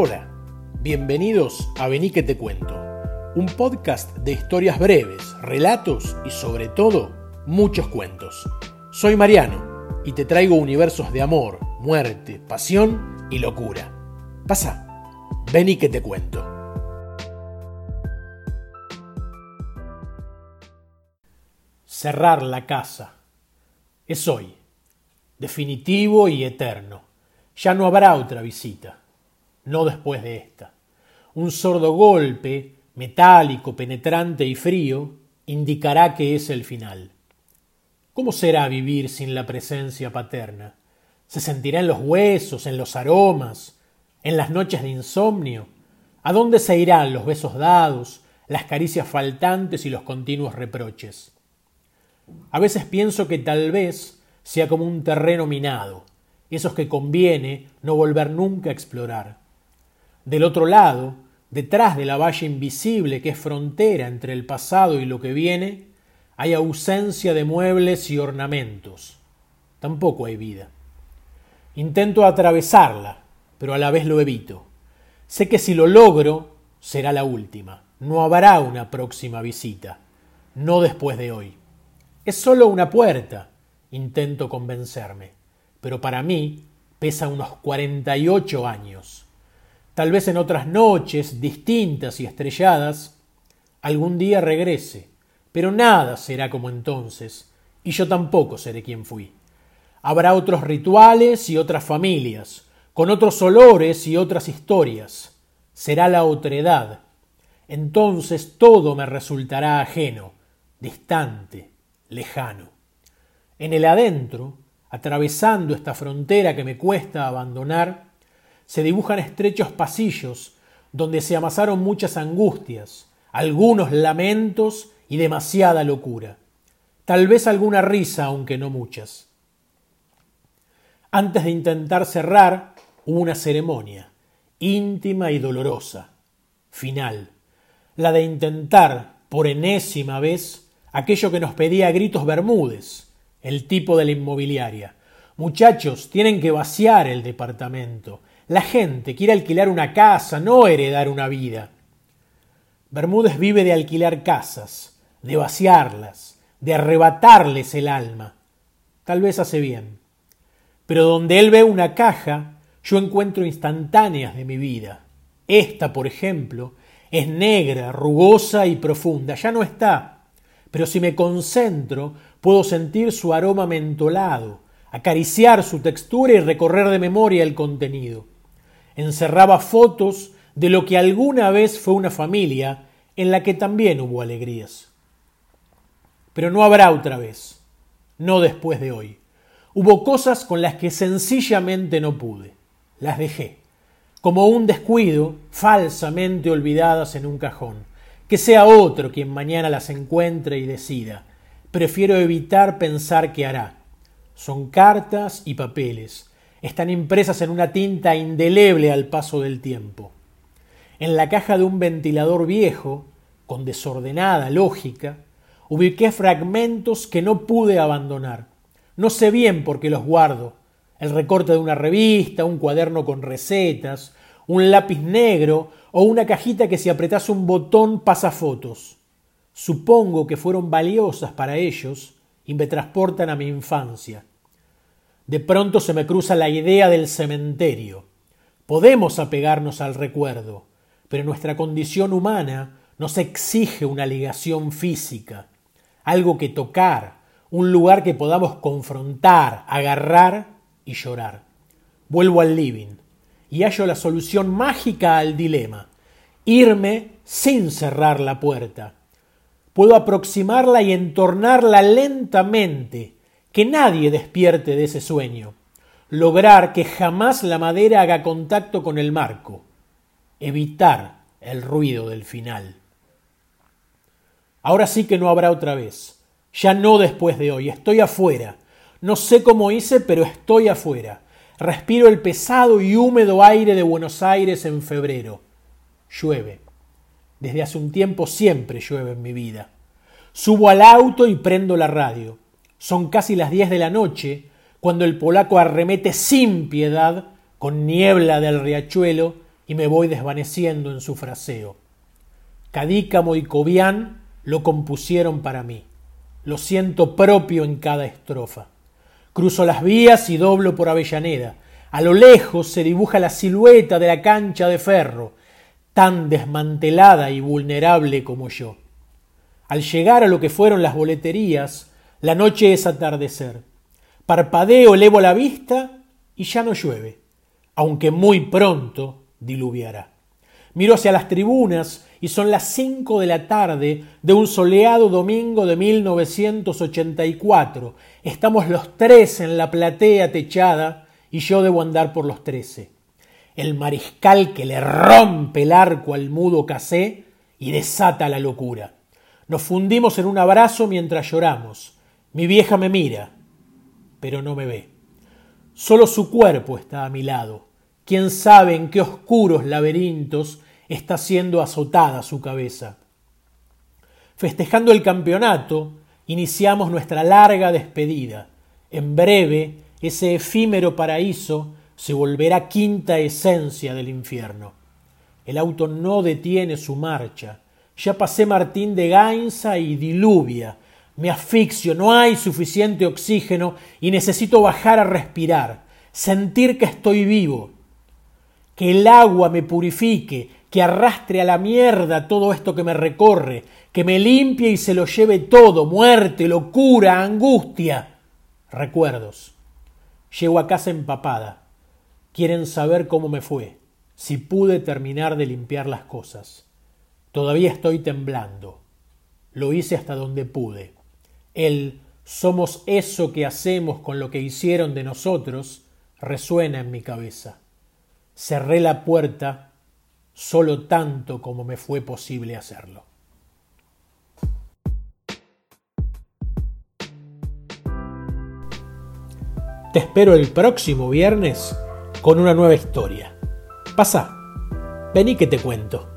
Hola, bienvenidos a Vení que te cuento, un podcast de historias breves, relatos y sobre todo muchos cuentos. Soy Mariano y te traigo universos de amor, muerte, pasión y locura. Pasa, vení que te cuento. Cerrar la casa. Es hoy, definitivo y eterno. Ya no habrá otra visita no después de esta. Un sordo golpe, metálico, penetrante y frío, indicará que es el final. ¿Cómo será vivir sin la presencia paterna? ¿Se sentirá en los huesos, en los aromas, en las noches de insomnio? ¿A dónde se irán los besos dados, las caricias faltantes y los continuos reproches? A veces pienso que tal vez sea como un terreno minado, esos que conviene no volver nunca a explorar. Del otro lado, detrás de la valla invisible que es frontera entre el pasado y lo que viene, hay ausencia de muebles y ornamentos. Tampoco hay vida. Intento atravesarla, pero a la vez lo evito. Sé que si lo logro, será la última. No habrá una próxima visita. No después de hoy. Es solo una puerta, intento convencerme. Pero para mí pesa unos 48 años. Tal vez en otras noches distintas y estrelladas, algún día regrese, pero nada será como entonces, y yo tampoco seré quien fui. Habrá otros rituales y otras familias, con otros olores y otras historias. Será la otredad. Entonces todo me resultará ajeno, distante, lejano. En el adentro, atravesando esta frontera que me cuesta abandonar, se dibujan estrechos pasillos donde se amasaron muchas angustias, algunos lamentos y demasiada locura. Tal vez alguna risa, aunque no muchas. Antes de intentar cerrar, hubo una ceremonia, íntima y dolorosa, final, la de intentar, por enésima vez, aquello que nos pedía a gritos Bermúdez, el tipo de la inmobiliaria. Muchachos, tienen que vaciar el departamento, la gente quiere alquilar una casa, no heredar una vida. Bermúdez vive de alquilar casas, de vaciarlas, de arrebatarles el alma. Tal vez hace bien. Pero donde él ve una caja, yo encuentro instantáneas de mi vida. Esta, por ejemplo, es negra, rugosa y profunda. Ya no está. Pero si me concentro, puedo sentir su aroma mentolado, acariciar su textura y recorrer de memoria el contenido encerraba fotos de lo que alguna vez fue una familia en la que también hubo alegrías. Pero no habrá otra vez, no después de hoy. Hubo cosas con las que sencillamente no pude, las dejé, como un descuido, falsamente olvidadas en un cajón. Que sea otro quien mañana las encuentre y decida. Prefiero evitar pensar qué hará. Son cartas y papeles, están impresas en una tinta indeleble al paso del tiempo. En la caja de un ventilador viejo, con desordenada lógica, ubiqué fragmentos que no pude abandonar. No sé bien por qué los guardo. El recorte de una revista, un cuaderno con recetas, un lápiz negro o una cajita que si apretase un botón pasa fotos. Supongo que fueron valiosas para ellos y me transportan a mi infancia. De pronto se me cruza la idea del cementerio. Podemos apegarnos al recuerdo, pero nuestra condición humana nos exige una ligación física, algo que tocar, un lugar que podamos confrontar, agarrar y llorar. Vuelvo al living y hallo la solución mágica al dilema, irme sin cerrar la puerta. Puedo aproximarla y entornarla lentamente, que nadie despierte de ese sueño, lograr que jamás la madera haga contacto con el marco, evitar el ruido del final. Ahora sí que no habrá otra vez, ya no después de hoy, estoy afuera, no sé cómo hice, pero estoy afuera. Respiro el pesado y húmedo aire de Buenos Aires en febrero. Llueve. Desde hace un tiempo siempre llueve en mi vida. Subo al auto y prendo la radio. Son casi las diez de la noche cuando el polaco arremete sin piedad con niebla del riachuelo y me voy desvaneciendo en su fraseo. Cadícamo y Cobian lo compusieron para mí. Lo siento propio en cada estrofa. Cruzo las vías y doblo por Avellaneda. A lo lejos se dibuja la silueta de la cancha de ferro, tan desmantelada y vulnerable como yo. Al llegar a lo que fueron las boleterías, la noche es atardecer. Parpadeo, elevo la vista y ya no llueve, aunque muy pronto diluviará. Miro hacia las tribunas y son las cinco de la tarde de un soleado domingo de 1984. Estamos los tres en la platea techada y yo debo andar por los trece. El mariscal que le rompe el arco al mudo casé y desata la locura. Nos fundimos en un abrazo mientras lloramos. Mi vieja me mira, pero no me ve. Solo su cuerpo está a mi lado. Quién sabe en qué oscuros laberintos está siendo azotada su cabeza. Festejando el campeonato, iniciamos nuestra larga despedida. En breve, ese efímero paraíso se volverá quinta esencia del infierno. El auto no detiene su marcha ya pasé Martín de Gainza y Diluvia. Me asfixio, no hay suficiente oxígeno y necesito bajar a respirar, sentir que estoy vivo. Que el agua me purifique, que arrastre a la mierda todo esto que me recorre, que me limpie y se lo lleve todo, muerte, locura, angustia. Recuerdos. Llego a casa empapada. Quieren saber cómo me fue, si pude terminar de limpiar las cosas. Todavía estoy temblando. Lo hice hasta donde pude. El somos eso que hacemos con lo que hicieron de nosotros resuena en mi cabeza. Cerré la puerta solo tanto como me fue posible hacerlo. Te espero el próximo viernes con una nueva historia. Pasa, vení que te cuento.